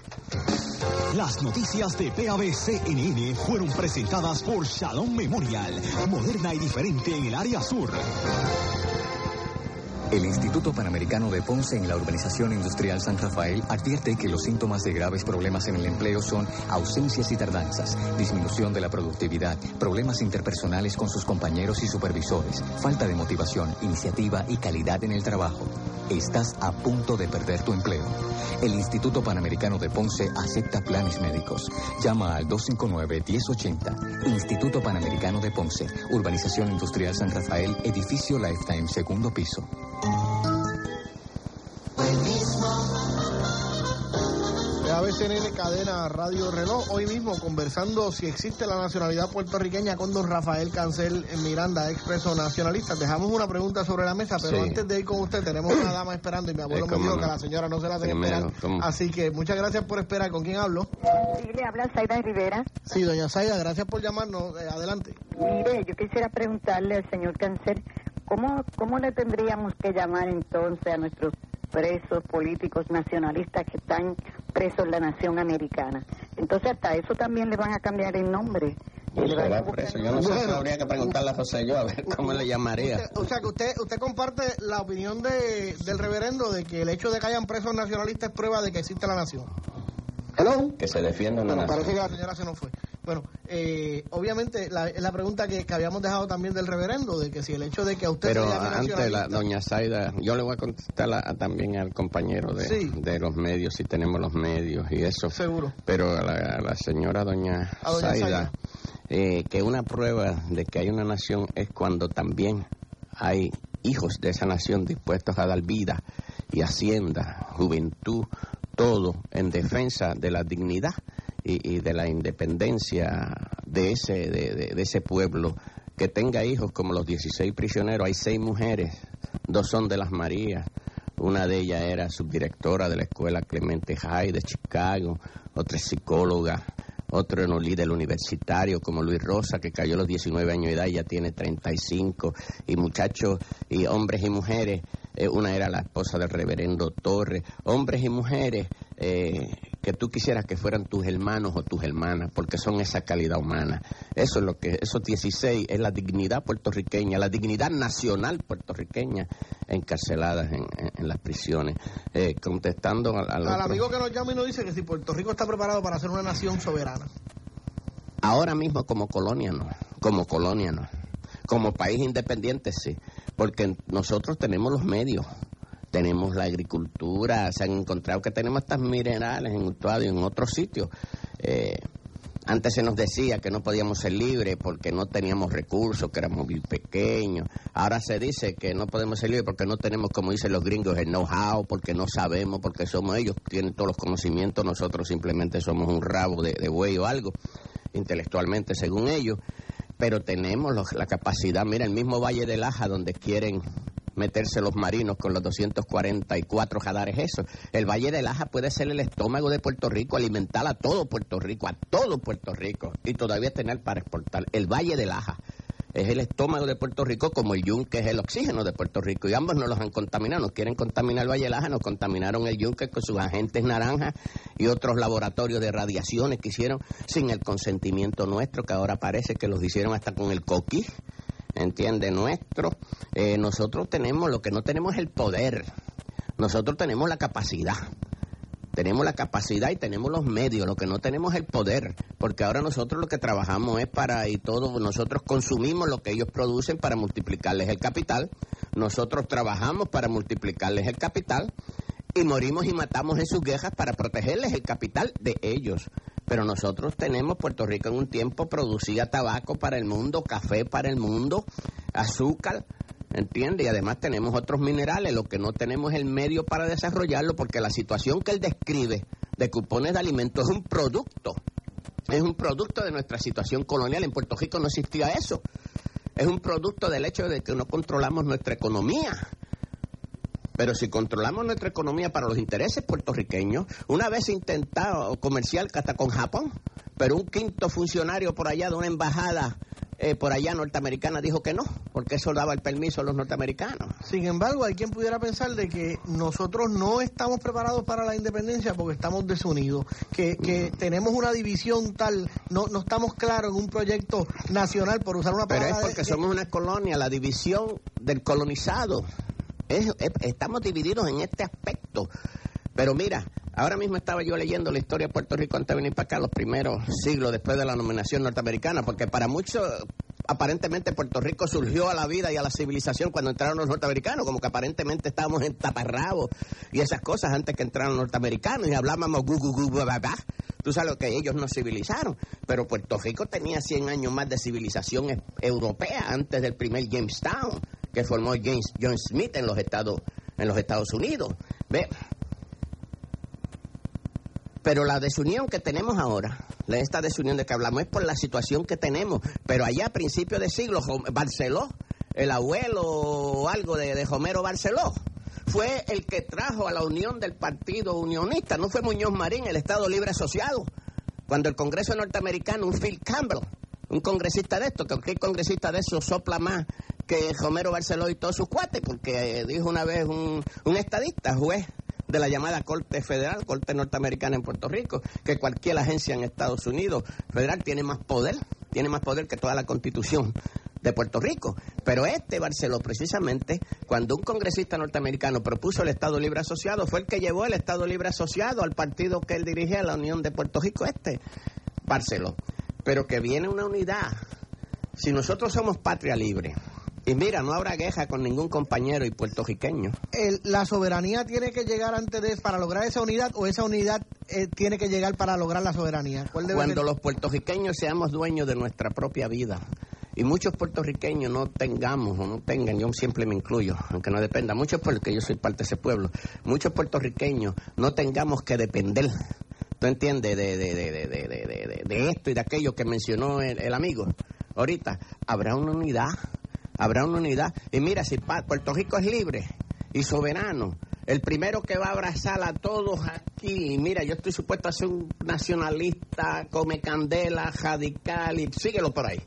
Las noticias de PABCNN fueron presentadas por Shalom Memorial, moderna y diferente en el área sur. El Instituto Panamericano de Ponce en la Urbanización Industrial San Rafael advierte que los síntomas de graves problemas en el empleo son ausencias y tardanzas, disminución de la productividad, problemas interpersonales con sus compañeros y supervisores, falta de motivación, iniciativa y calidad en el trabajo. Estás a punto de perder tu empleo. El Instituto Panamericano de Ponce acepta planes médicos. Llama al 259-1080. Instituto Panamericano de Ponce, Urbanización Industrial San Rafael, edificio Lifetime, segundo piso. ABCNN Cadena Radio Reloj, hoy mismo conversando si existe la nacionalidad puertorriqueña con don Rafael Cancel en Miranda, expreso nacionalista. Dejamos una pregunta sobre la mesa, pero Sí. antes de ir con usted, tenemos una dama esperando y mi abuelo Eh, me dijo no. que a la señora no se la Primero, esperar. Así que muchas gracias por esperar. ¿Con quién hablo? Sí, le habla Zaida Rivera. Sí, doña Zaida, gracias por llamarnos. Eh, adelante. Mire, yo quisiera preguntarle al señor Cáncer, ¿cómo, ¿cómo le tendríamos que llamar entonces a nuestros presos políticos nacionalistas que están presos en la nación americana? Entonces hasta eso también le van a cambiar el nombre. Será preso. Yo no sé, Bueno. habría que preguntarle a José yo a ver cómo le llamaría. Usted- o sea, que usted usted comparte la opinión de, del reverendo de que el hecho de que hayan presos nacionalistas es prueba de que existe la nación. Hello. Que se defienda una Bueno, parece nación. que la señora se nos fue. Bueno, eh, obviamente la, es la pregunta que, que habíamos dejado también del reverendo, de que si el hecho de que a usted Pero se antes, la doña Zaida, yo le voy a contestar a- a también al compañero de, Sí. de los medios, si tenemos los medios y eso. Seguro. Pero a la, a la señora doña, A doña Zaida, Zaida. eh, que una prueba de que hay una nación es cuando también hay hijos de esa nación dispuestos a dar vida y hacienda, juventud, todo en defensa de la dignidad y, de la independencia de ese, de, ese pueblo, que tenga hijos como los 16 prisioneros, hay seis mujeres, dos son de las Marías, una de ellas era subdirectora de la escuela Clemente High de Chicago, otra es psicóloga, otro un líder universitario como Luis Rosa, que cayó a los 19 años de edad y ya tiene 35, y muchachos, y hombres y mujeres, eh, una era la esposa del reverendo Torres, hombres y mujeres eh, que tú quisieras que fueran tus hermanos o tus hermanas, porque son esa calidad humana. Eso es lo que, esos 16 es la dignidad puertorriqueña, la dignidad nacional puertorriqueña encarceladas en, en- en las prisiones. Eh, contestando al, al amigo que nos llama y nos dice que si Puerto Rico está preparado para ser una nación soberana. Ahora mismo como colonia no, como colonia no. Como país independiente sí, porque nosotros tenemos los medios, tenemos la agricultura, se han encontrado que tenemos estas minerales en Utuado y en otros sitios. Eh, antes se nos decía que no podíamos ser libres porque no teníamos recursos, que éramos muy pequeños. Ahora se dice que no podemos ser libres porque no tenemos, como dicen los gringos, el know-how, porque no sabemos, porque somos ellos, tienen todos los conocimientos, nosotros simplemente somos un rabo de, de buey o algo, intelectualmente según ellos. Pero tenemos los- la capacidad, mira, el mismo Valle del Aja, donde quieren meterse los marinos con los 244 jadares eso. El Valle del Aja puede ser el estómago de Puerto Rico, alimentar a todo Puerto Rico, a todo Puerto Rico, y todavía tener para exportar. El Valle del Aja. Es el estómago de Puerto Rico como el yunque es el oxígeno de Puerto Rico y ambos nos los han contaminado, nos quieren contaminar el Valle nos contaminaron el yunque con sus agentes naranjas y otros laboratorios de radiaciones que hicieron sin el consentimiento nuestro, que ahora parece que los hicieron hasta con el coquí, entiende nuestro. Eh, nosotros tenemos, lo que no tenemos es el poder, nosotros tenemos la capacidad. Tenemos la capacidad y tenemos los medios, lo que no tenemos es el poder, porque ahora nosotros lo que trabajamos es para, y todos nosotros consumimos lo que ellos producen para multiplicarles el capital, nosotros trabajamos para multiplicarles el capital y morimos y matamos en sus guerras para protegerles el capital de ellos. Pero nosotros tenemos, Puerto Rico en un tiempo producía tabaco para el mundo, café para el mundo, azúcar, ¿entiende? Y además tenemos otros minerales, lo que no tenemos es el medio para desarrollarlo, porque la situación que él describe de cupones de alimentos es un producto, es un producto de nuestra situación colonial. En Puerto Rico no existía eso. Es un producto del hecho de que no controlamos nuestra economía. Pero si controlamos nuestra economía para los intereses puertorriqueños, una vez intentado comercial hasta con Japón, pero un quinto funcionario por allá de una embajada eh, por allá norteamericana dijo que no, porque eso daba el permiso a los norteamericanos. Sin embargo, hay quien pudiera pensar de que nosotros no estamos preparados para la independencia porque estamos desunidos, que, que tenemos una división tal, no, no estamos claros en un proyecto nacional, por usar una Pero palabra... es porque de- somos una colonia, la división del colonizado. Es- es- estamos divididos en este aspecto. Pero mira, ahora mismo estaba yo leyendo la historia de Puerto Rico antes de venir para acá, los primeros siglos después de la nominación norteamericana, porque para muchos, aparentemente Puerto Rico surgió a la vida y a la civilización cuando entraron los norteamericanos, como que aparentemente estábamos en taparrabos y esas cosas antes que entraron los norteamericanos y hablábamos gu, gu, gu, ba, ba. Tú sabes lo que ellos nos civilizaron, pero Puerto Rico tenía 100 años más de civilización europea antes del primer Jamestown que formó James John Smith en los Estados en los Estados Unidos. Ve, pero la desunión que tenemos ahora, esta desunión de que hablamos, es por la situación que tenemos. Pero allá a principios de siglo, Barceló, el abuelo o algo de, de Homero Barceló, fue el que trajo a la unión del Partido Unionista. No fue Muñoz Marín, el Estado Libre Asociado. Cuando el Congreso norteamericano, un Phil Campbell, un congresista de esto, que cualquier congresista de eso sopla más que Homero Barceló y todos sus cuates, porque eh, dijo una vez un, un estadista, juez de la llamada Corte Federal, Corte Norteamericana en Puerto Rico, que cualquier agencia en Estados Unidos federal tiene más poder, tiene más poder que toda la constitución de Puerto Rico. Pero este Barceló, precisamente, cuando un congresista norteamericano propuso el Estado Libre Asociado, fue el que llevó el Estado Libre Asociado al partido que él dirigía, la Unión de Puerto Rico, este Barceló. Pero que viene una unidad. Si nosotros somos patria libre, y mira, no habrá queja con ningún compañero y puertorriqueño. el- la soberanía tiene que llegar antes de para lograr esa unidad o esa unidad eh, tiene que llegar para lograr la soberanía. ¿Cuál debe Cuando ser? los puertorriqueños seamos dueños de nuestra propia vida y muchos puertorriqueños no tengamos o no tengan, yo siempre me incluyo, aunque no dependa, muchos porque yo soy parte de ese pueblo, muchos puertorriqueños no tengamos que depender, ¿tú entiendes? De, de, de, de, de, de, de- de esto y de aquello que mencionó el, el amigo. Ahorita, habrá una unidad, habrá una unidad. Y mira, si Puerto Rico es libre y soberano, el primero que va a abrazar a todos aquí, mira, yo estoy supuesto a ser un nacionalista, come candela, radical, y síguelo por ahí.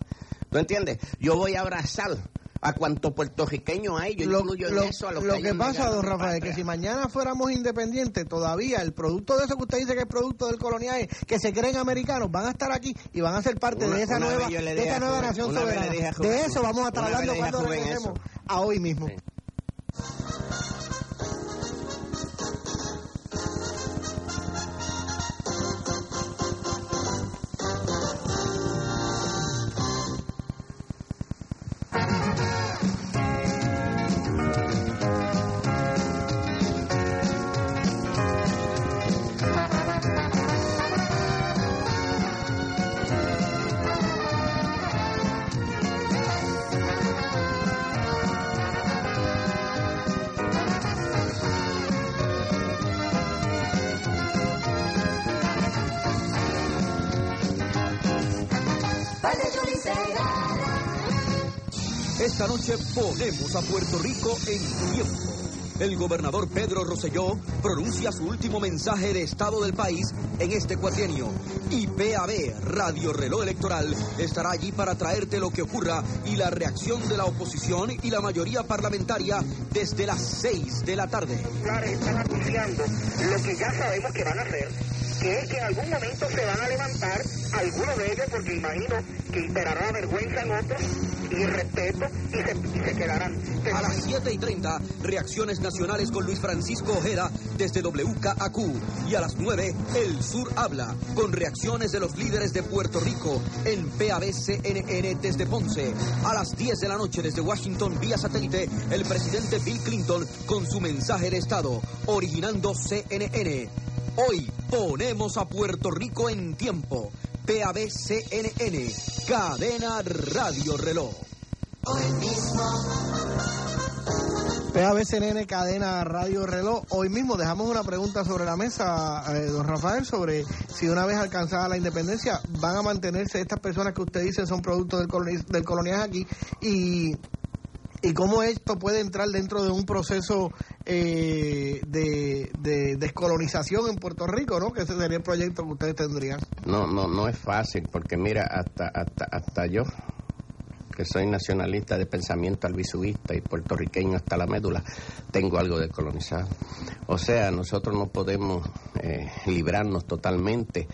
¿Tú entiendes? Yo voy a abrazar a cuanto puertorriqueño hay, yo lo, incluyo en eso a los lo que, pasa, don Rafael, es patria. que si mañana fuéramos independientes, todavía el producto de eso que usted dice que es producto del coloniaje, que se creen americanos, van a estar aquí y van a ser parte Una- de esa nueva, de esa nueva nación soberana. De eso vamos a estar hablando cuando regresemos a hoy mismo. Esta noche ponemos a Puerto Rico en tiempo. el gobernador Pedro Rosselló pronuncia su último mensaje de estado del país en este cuatrienio. Y PAB, Radio Reloj Electoral, estará allí para traerte lo que ocurra y la reacción de la oposición y la mayoría parlamentaria desde las 6 de la tarde. Están anunciando lo que ya sabemos que van a hacer que es que en algún momento se van a levantar algunos de ellos, porque imagino que imperará vergüenza en otros y respeto y se, quedarán. A las 7 y 30, reacciones nacionales con Luis Francisco Ojeda desde WKAQ. Y a las 9, El Sur habla, con reacciones de los líderes de Puerto Rico en PABCNN desde Ponce. A las 10 de la noche desde Washington vía satélite, el presidente Bill Clinton con su mensaje de Estado, originando CNN. Hoy ponemos a Puerto Rico en tiempo. PABCNN, cadena Radio Reloj. Hoy mismo. PABCNN, cadena Radio Reloj. Hoy mismo dejamos una pregunta sobre la mesa, eh, don Rafael, sobre si una vez alcanzada la independencia van a mantenerse estas personas que usted dice son productos del, coloniaje aquí y y cómo esto puede entrar dentro de un proceso eh, de, de, descolonización en Puerto Rico, ¿no? Que ese sería el proyecto que ustedes tendrían. No, no, no es fácil, porque mira, hasta, hasta, hasta yo, que soy nacionalista de pensamiento albisuista y puertorriqueño hasta la médula, tengo algo de colonizado. O sea, nosotros no podemos eh, librarnos totalmente.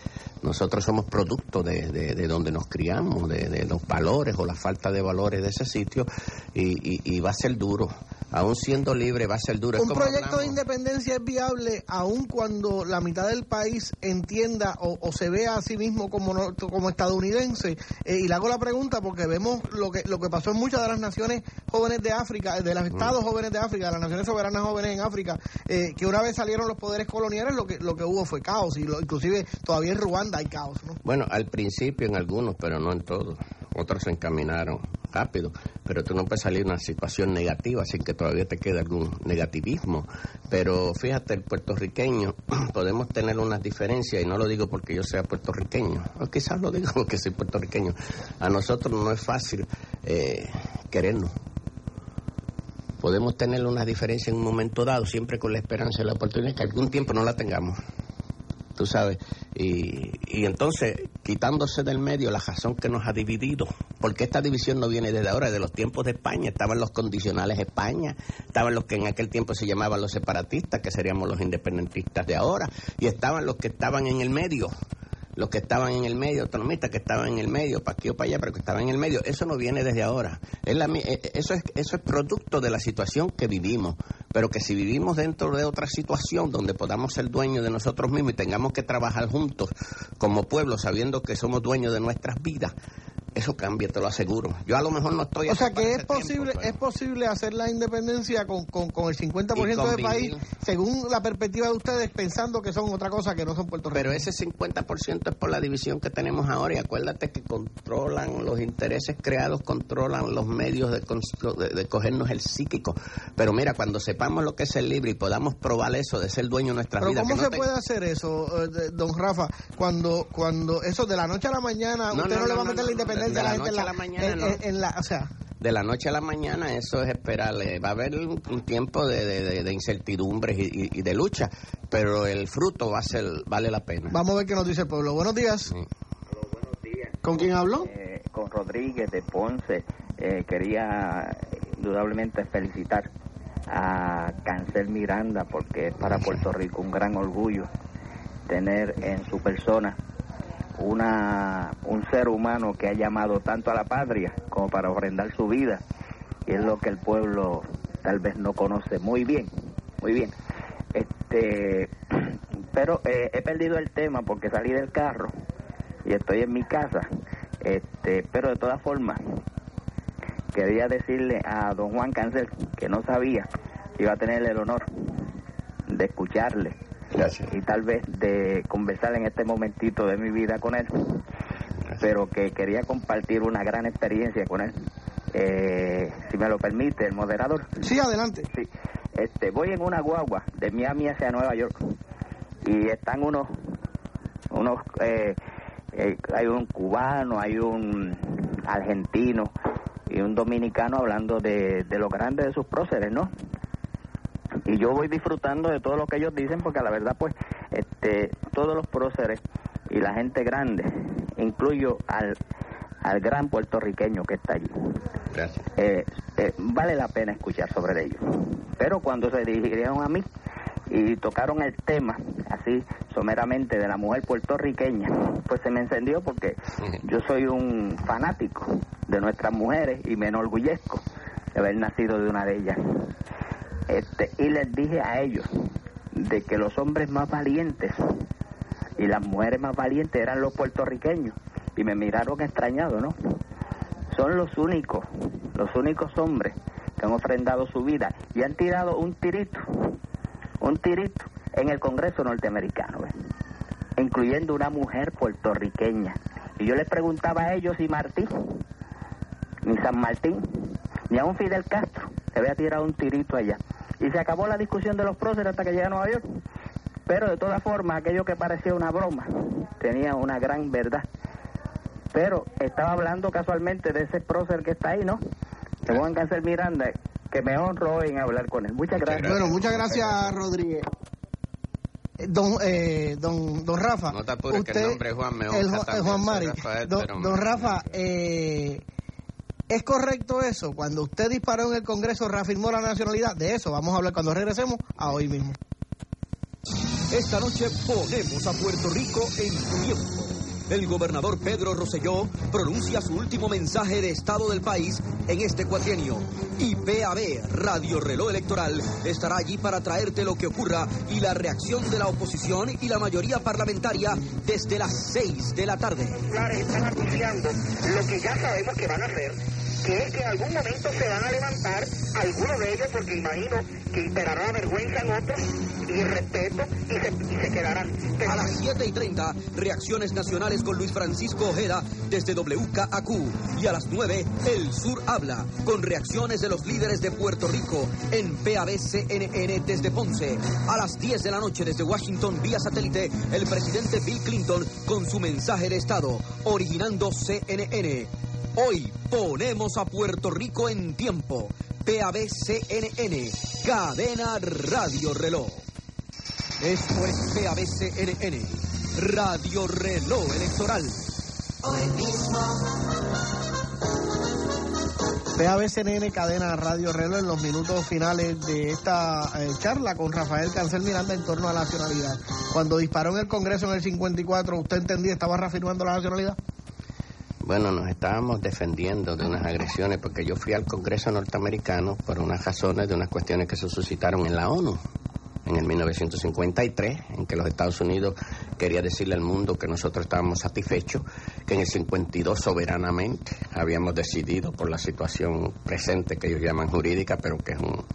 Nosotros somos producto de, de, de donde nos criamos, de, de, los valores o la falta de valores de ese sitio y, y, y va a ser duro aún siendo libre, va a ser duro. Un proyecto hablamos. de independencia es viable aun cuando la mitad del país entienda o, o se vea a sí mismo como, no, como estadounidense. Eh, y le hago la pregunta porque vemos lo que, lo que pasó en muchas de las naciones jóvenes de África, de los estados mm. jóvenes de África, de las naciones soberanas jóvenes en África, eh, que una vez salieron los poderes coloniales, lo que, lo que hubo fue caos. Y lo, inclusive todavía en Ruanda caos. ¿no? Bueno, al principio en algunos, pero no en todos. Otros se encaminaron rápido, pero tú no puedes salir de una situación negativa sin que todavía te quede algún negativismo. Pero fíjate, el puertorriqueño, podemos tener unas diferencias, y no lo digo porque yo sea puertorriqueño, quizás lo digo porque soy puertorriqueño. A nosotros no es fácil eh, querernos. Podemos tener unas diferencias en un momento dado, siempre con la esperanza y la oportunidad que algún tiempo no la tengamos tú sabes. Y, y, entonces, quitándose del medio la razón que nos ha dividido, porque esta división no viene desde ahora, de los tiempos de España, estaban los condicionales España, estaban los que en aquel tiempo se llamaban los separatistas, que seríamos los independentistas de ahora, y estaban los que estaban en el medio, los que estaban en el medio, autonomistas que estaban en el medio, para aquí o para allá, pero que estaban en el medio, eso no viene desde ahora. Es la, eso, es, eso es producto de la situación que vivimos, pero que si vivimos dentro de otra situación donde podamos ser dueños de nosotros mismos y tengamos que trabajar juntos como pueblo, sabiendo que somos dueños de nuestras vidas, eso cambia, te lo aseguro. Yo a lo mejor no estoy... O sea que es posible tiempo, pero... es posible hacer la independencia con, con, con el 50% del país, según la perspectiva de ustedes, pensando que son otra cosa que no son Puerto Rico. Pero ese 50% es por la división que tenemos ahora y acuérdate que controlan los intereses creados, controlan los medios de, de, de cogernos el psíquico. Pero mira, cuando sepamos lo que es ser libre y podamos probar eso de ser dueño de nuestra vida... ¿Cómo no se te... puede hacer eso, eh, don Rafa? Cuando, cuando eso de la noche a la mañana, No, usted no, no, le va a no, meter no, la independencia de la la gente en noche la, a la mañana, en, no. en- en la... O sea... de la noche a la mañana eso es esperarle. Va a haber un, un tiempo de, de, de, de incertidumbres y, y- y de lucha, pero el fruto va a ser vale la pena. Vamos a ver qué nos dice el pueblo. Buenos días. ¿Con quién habló? Eh, con Rodríguez de Ponce. Eh, quería eh, indudablemente felicitar a Cancel Miranda porque es para Puerto Rico un gran orgullo tener en su persona una un ser humano que ha llamado tanto a la patria como para ofrendar su vida. Y es lo que el pueblo tal vez no conoce muy bien muy bien. Este pero eh, he perdido el tema porque salí del carro y estoy en mi casa. Este pero de todas formas quería decirle a don Juan Cancel que no sabía iba a tener el honor de escucharle Gracias. y tal vez de conversar en este momentito de mi vida con él, pero que quería compartir una gran experiencia con él. Eh, si me lo permite, el moderador. Sí, adelante. Sí. Este, voy en una guagua de Miami hacia Nueva York y están unos, unos, eh, eh, hay un cubano, hay un argentino y un dominicano hablando de, de lo grande de sus próceres, ¿no? Y yo voy disfrutando de todo lo que ellos dicen porque la verdad pues este todos los próceres y la gente grande incluyo al al gran puertorriqueño que está allí. Gracias. eh, eh, vale la pena escuchar sobre ellos. Pero cuando se dirigieron a mí y tocaron el tema así someramente de la mujer puertorriqueña pues se me encendió porque yo soy un fanático de nuestras mujeres y me enorgullezco de haber nacido de una de ellas este, y les dije a ellos de que los hombres más valientes y las mujeres más valientes eran los puertorriqueños y me miraron extrañado, ¿no? Son los únicos, los únicos hombres que han ofrendado su vida y han tirado un tirito, un tirito en el Congreso norteamericano, incluyendo una mujer puertorriqueña. Y yo les preguntaba a ellos si Martí, ni San Martín, ni a un Fidel Castro se había tirado un tirito allá. Y se acabó la discusión de los próceres hasta que llegué a Nueva York. Pero de todas formas, aquello que parecía una broma tenía una gran verdad. Pero estaba hablando casualmente de ese prócer que está ahí, ¿no? De Juan Cáncer Miranda, que me honro en hablar con él. Muchas gracias. Bueno, muchas gracias, Rodríguez. Eh, Don, eh, don, don Rafa. No te apures, que el nombre Juan me el, honra Ju- el también, Juan Mari. Rafael, Don, pero me- don Rafa, eh, ¿es correcto eso? Cuando usted disparó en el Congreso, reafirmó la nacionalidad. De eso vamos a hablar cuando regresemos a hoy mismo. Esta noche ponemos a Puerto Rico en tiempo. El gobernador Pedro Rosselló pronuncia su último mensaje de estado del país en este cuatrienio. Y PAB, Radio Reloj Electoral, estará allí para traerte lo que ocurra y la reacción de la oposición y la mayoría parlamentaria desde las 6 de la tarde. populares están anunciando lo que ya sabemos que van a hacer, que que en algún momento se van a levantar algunos de ellos, porque imagino que imperará vergüenza en otros y respeto y se, y quedarán. A las 7 y 30, reacciones nacionales con Luis Francisco Ojeda desde WKAQ. Y a las 9, El Sur habla, con reacciones de los líderes de Puerto Rico en PABCNN desde Ponce. A las 10 de la noche desde Washington vía satélite, el presidente Bill Clinton con su mensaje de Estado, originando CNN. Hoy ponemos a Puerto Rico en tiempo. PABCNN, cadena Radio Reloj. Esto es PABCNN, Radio Reloj Electoral. Hoy mismo. PABCNN Cadena Radio Reloj en los minutos finales de esta eh, charla con Rafael Cancel Miranda en torno a la nacionalidad. Cuando disparó en el Congreso en el 54, ¿usted entendía estaba reafirmando la nacionalidad? Bueno, nos estábamos defendiendo de unas agresiones porque yo fui al Congreso norteamericano por unas razones de unas cuestiones que se suscitaron en la ONU en el 1953, en que los Estados Unidos quería decirle al mundo que nosotros estábamos satisfechos, que en el 52 soberanamente habíamos decidido por la situación presente que ellos llaman jurídica, pero que es un-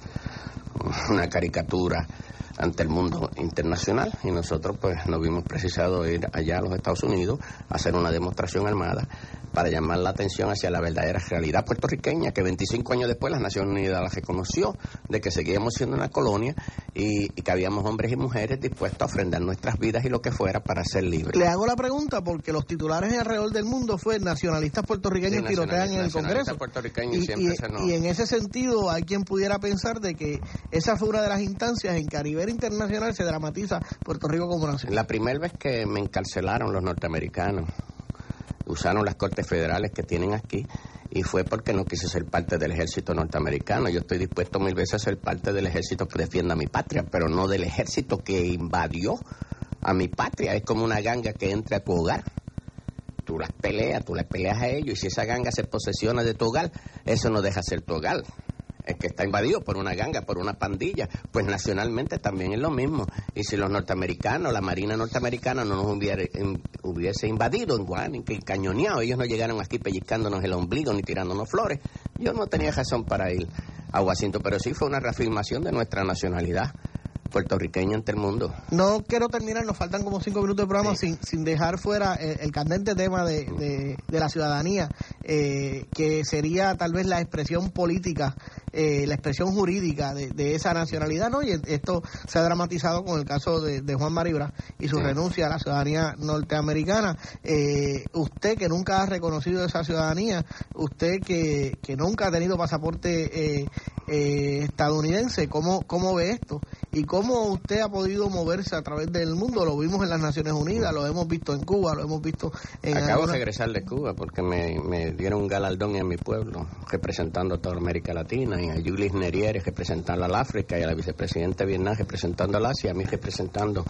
una caricatura ante el mundo internacional. Y nosotros pues nos vimos precisados ir allá a los Estados Unidos a hacer una demostración armada para llamar la atención hacia la verdadera realidad puertorriqueña que 25 años después las Naciones Unidas la reconoció de que seguíamos siendo una colonia y, y que habíamos hombres y mujeres dispuestos a ofrendar nuestras vidas y lo que fuera para ser libres. Le hago la pregunta porque los titulares alrededor del mundo fue nacionalistas puertorriqueños Sí, tirotean en el Congreso. Y, siempre y- se nos- y en ese sentido hay quien pudiera pensar de que esa fue una de las instancias en que a nivel internacional se dramatiza Puerto Rico como nación. La primera vez que me encarcelaron los norteamericanos, usaron las cortes federales que tienen aquí y fue porque no quise ser parte del ejército norteamericano. Yo estoy dispuesto mil veces a ser parte del ejército que defienda mi patria, pero no del ejército que invadió a mi patria. Es como una ganga que entra a tu hogar. Tú las peleas, tú las peleas a ellos y si esa ganga se posesiona de tu hogar, eso no deja ser tu hogar. Es que está invadido por una ganga, por una pandilla. Pues nacionalmente también es lo mismo. Y si los norteamericanos, la Marina norteamericana no nos hubiera- hubiese invadido en Guan, que cañoneado, ellos no llegaron aquí pellizcándonos el ombligo ni tirándonos flores, yo no tenía razón para ir a Washington. Pero sí fue una reafirmación de nuestra nacionalidad puertorriqueña ante el mundo. No quiero terminar, nos faltan como cinco minutos de programa sin, sin dejar fuera el, el candente tema de, de- de la ciudadanía, eh, que sería tal vez la expresión política, eh, la expresión jurídica de, de esa nacionalidad, ¿no? Y esto se ha dramatizado con el caso de, de Juan Maribra y su Sí. renuncia a la ciudadanía norteamericana. Eh, usted que nunca ha reconocido esa ciudadanía, usted que, que nunca ha tenido pasaporte eh, eh, estadounidense. ¿Cómo, ¿Cómo ve esto? ¿Y cómo usted ha podido moverse a través del mundo? Lo vimos en las Naciones Unidas, lo hemos visto en Cuba, lo hemos visto en... Acabo de regresar de Cuba porque me, me dieron un galardón en mi pueblo, representando a toda América Latina, y a Julis Neriere representando al África, y a la vicepresidenta de Vietnam representando al Asia, y a mí representando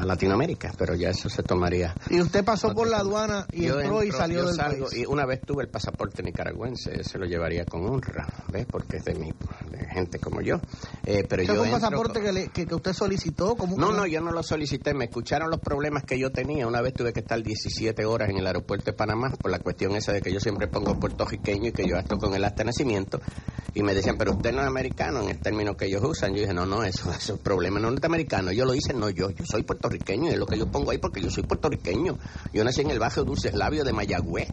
a Latinoamérica, pero ya eso se tomaría. Y usted pasó por la aduana y Yo entró y entro, salió yo del salgo, país. Y una vez tuve el pasaporte nicaragüense, se lo llevaría con honra, ¿ves? Porque es de, mi, de gente como yo. Eh, pero ¿Ese yo un pasaporte que, le- que, que usted solicitó? ¿Cómo- no, no, yo no lo solicité. Me escucharon los problemas que yo tenía. Una vez tuve que estar 17 horas en el aeropuerto de Panamá por la cuestión esa de que yo siempre pongo puertorriqueño y que yo acto con el de nacimiento. Y me decían, pero usted no es americano en el término que ellos usan. Yo dije, no, no, eso, eso es problema no es americano. Yo lo hice, no yo. Yo soy puertorriqueño y es lo que yo pongo ahí porque yo soy puertorriqueño. Yo nací en el barrio Dulces Labios de Mayagüez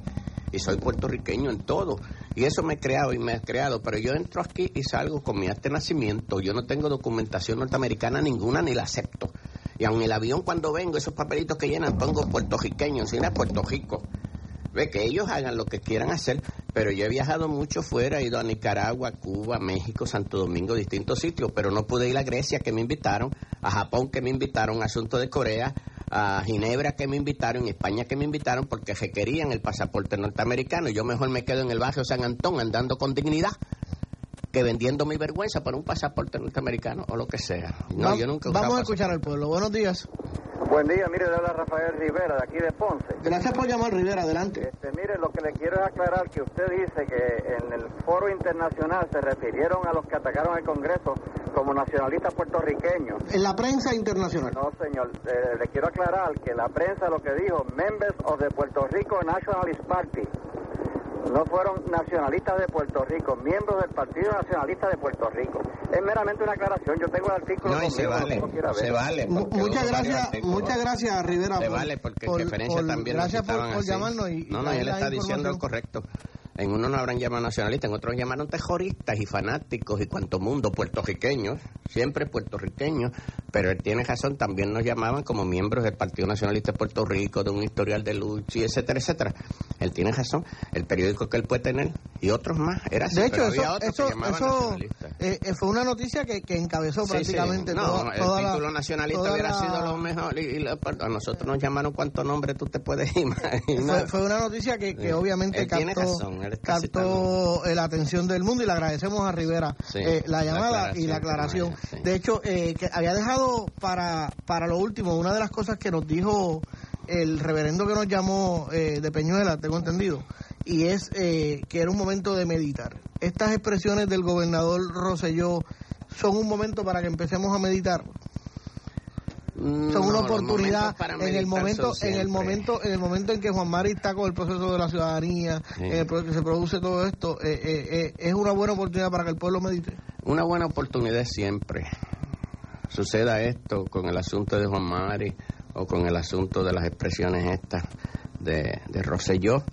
y soy puertorriqueño en todo. Y eso me he creado y me he creado, pero yo entro aquí y salgo con mi acta de nacimiento. Yo no tengo documentación norteamericana ninguna ni la acepto. Y aun el avión cuando vengo, esos papelitos que llenan, pongo puertorriqueño, encima de Puerto Rico. Ve que ellos hagan lo que quieran hacer, pero yo he viajado mucho fuera, he ido a Nicaragua, Cuba, México, Santo Domingo, distintos sitios, pero no pude ir a Grecia que me invitaron, a Japón que me invitaron, Asunto de Corea, a Ginebra que me invitaron, a España que me invitaron porque requerían el pasaporte norteamericano. Yo mejor me quedo en el barrio San Antón andando con dignidad que vendiendo mi vergüenza por un pasaporte norteamericano o lo que sea. No, Va- yo nunca Vamos a escuchar al pueblo. Buenos días. Buen día, mire, le habla Rafael Rivera de aquí de Ponce. Gracias por llamar, Rivera. Adelante. Este, mire, lo que le quiero es aclarar que usted dice que en el foro internacional se refirieron a los que atacaron el Congreso como nacionalistas puertorriqueños. En la prensa internacional. No, señor, eh, le quiero aclarar que la prensa lo que dijo, members of the Puerto Rico Nationalist Party, no fueron nacionalistas de Puerto Rico, miembros del Partido Nacionalista de Puerto Rico. Es meramente una aclaración, yo tengo el artículo No, y se vale, ver. se vale. Muchas gracias, muchas gracias, Rivera. Se por- vale, porque por- en referencia por- también Gracias por, llamarnos y No, no, él está diciendo lo correcto. En uno no habrán llamado nacionalistas, en otros llamaron terroristas y fanáticos y cuanto mundo, puertorriqueños, siempre puertorriqueños, pero él tiene razón, también nos llamaban como miembros del Partido Nacionalista de Puerto Rico, de un historial de lucha, y etcétera, etcétera. Él tiene razón, el periódico que él puede tener y otros más, era así, De hecho, pero eso, había otros eso, que eh, eh, fue una noticia que, que encabezó Sí, prácticamente sí. No, toda, el toda la- título nacionalista hubiera la- sido lo mejor. Y, y la- a nosotros nos llamaron cuántos nombres tú te puedes imaginar. Fue, fue una noticia que, que Sí. obviamente Él tiene captó, razón, eh, la atención del mundo y le agradecemos a Rivera Sí, eh, la la llamada y la aclaración. De hecho, eh, que había dejado para, para lo último una de las cosas que nos dijo el reverendo que nos llamó eh, de Peñuela, tengo entendido, y es eh, que era un momento de meditar. Estas expresiones del gobernador Rosselló son un momento para que empecemos a meditar son No, una oportunidad en el momento son en el momento en el momento en que Juan Mari está con el proceso de la ciudadanía Sí. en el pro- que se produce todo esto eh, eh, eh, es una buena oportunidad para que el pueblo medite Una buena oportunidad siempre. Suceda esto con el asunto de Juan Mari o con el asunto de las expresiones estas de, de Rosselló.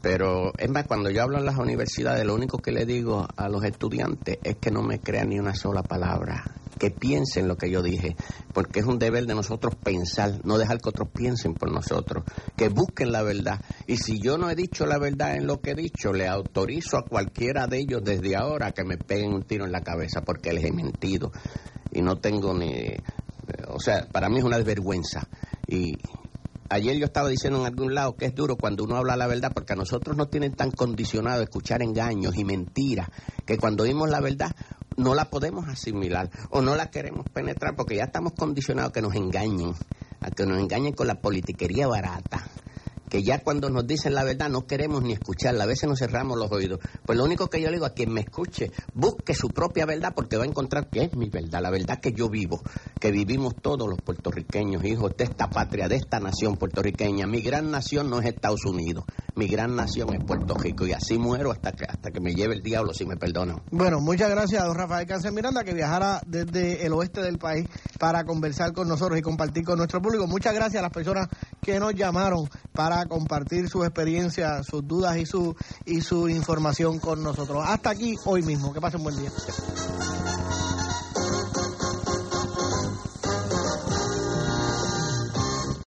Pero es más, cuando yo hablo en las universidades, lo único que le digo a los estudiantes es que no me crean ni una sola palabra, que piensen lo que yo dije, porque es un deber de nosotros pensar, no dejar que otros piensen por nosotros, que busquen la verdad. Y si yo no he dicho la verdad en lo que he dicho, le autorizo a cualquiera de ellos desde ahora que me peguen un tiro en la cabeza, porque les he mentido. Y no tengo ni... eh, O sea, para mí es una vergüenza. Y, Ayer yo estaba diciendo en algún lado que es duro cuando uno habla la verdad, porque a nosotros nos tienen tan condicionado a escuchar engaños y mentiras, que cuando oímos la verdad no la podemos asimilar o no la queremos penetrar, porque ya estamos condicionados a que nos engañen, a que nos engañen con la politiquería barata. Que ya cuando nos dicen la verdad no queremos ni escucharla, a veces nos cerramos los oídos. Pues lo único que yo le digo a quien me escuche, busque su propia verdad porque va a encontrar que es mi verdad, la verdad que yo vivo, que vivimos todos los puertorriqueños, hijos de esta patria, de esta nación puertorriqueña. Mi gran nación no es Estados Unidos, mi gran nación es Puerto Rico y así muero hasta que, hasta que me lleve el diablo si me perdonan. bueno muchas gracias a don Rafael Cáncer Miranda que viajara desde el oeste del país para conversar con nosotros y compartir con nuestro público muchas gracias a las personas que nos llamaron para compartir sus experiencias sus dudas y su y su información con nosotros. Hasta aquí hoy mismo. Que pasen buen día